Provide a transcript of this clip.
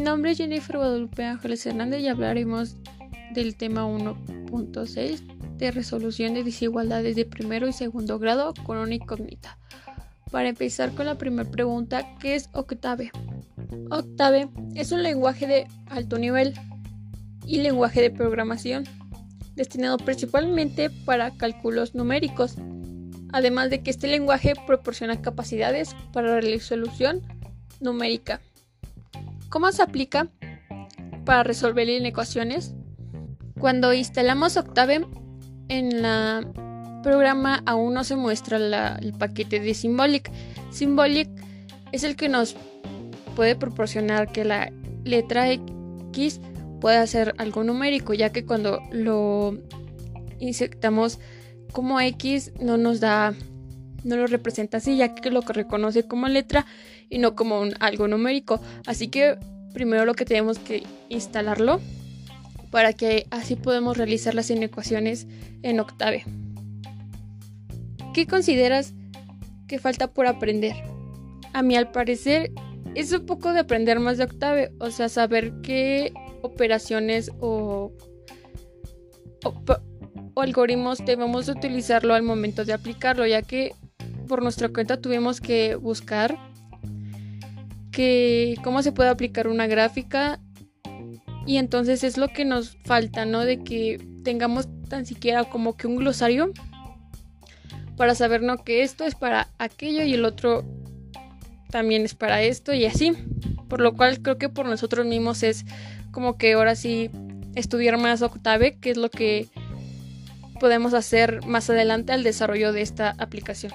nombre es Jennifer Guadalupe Ángeles Hernández y hablaremos del tema 1.6 de resolución de desigualdades de primero y segundo grado con una incógnita. Para empezar con la primera pregunta, ¿qué es Octave? Octave es un lenguaje de alto nivel y lenguaje de programación destinado principalmente para cálculos numéricos, además de que este lenguaje proporciona capacidades para la resolución numérica. ¿Cómo se aplica para resolver ecuaciones? Cuando instalamos Octave en la programa aún no se muestra el paquete de Symbolic. Symbolic es el que nos puede proporcionar que la letra X pueda ser algo numérico, ya que cuando lo insertamos como X no nos da, no lo representa así, ya que lo reconoce como letra y no como algo numérico. Así que primero lo que tenemos que instalarlo para que así podamos realizar las inecuaciones en Octave. ¿Qué consideras que falta por aprender? A mí al parecer es un poco de aprender más de Octave, o sea, saber qué operaciones o, o algoritmos debemos utilizarlo al momento de aplicarlo, ya que por nuestra cuenta tuvimos que buscar que cómo se puede aplicar una gráfica y entonces es lo que nos falta, ¿no? De que tengamos tan siquiera como que un glosario para saber, ¿no? Que esto es para aquello y el otro también es para esto y así. Por lo cual creo que por nosotros mismos es como que ahora sí estudiar más Octave, que es lo que podemos hacer más adelante al desarrollo de esta aplicación.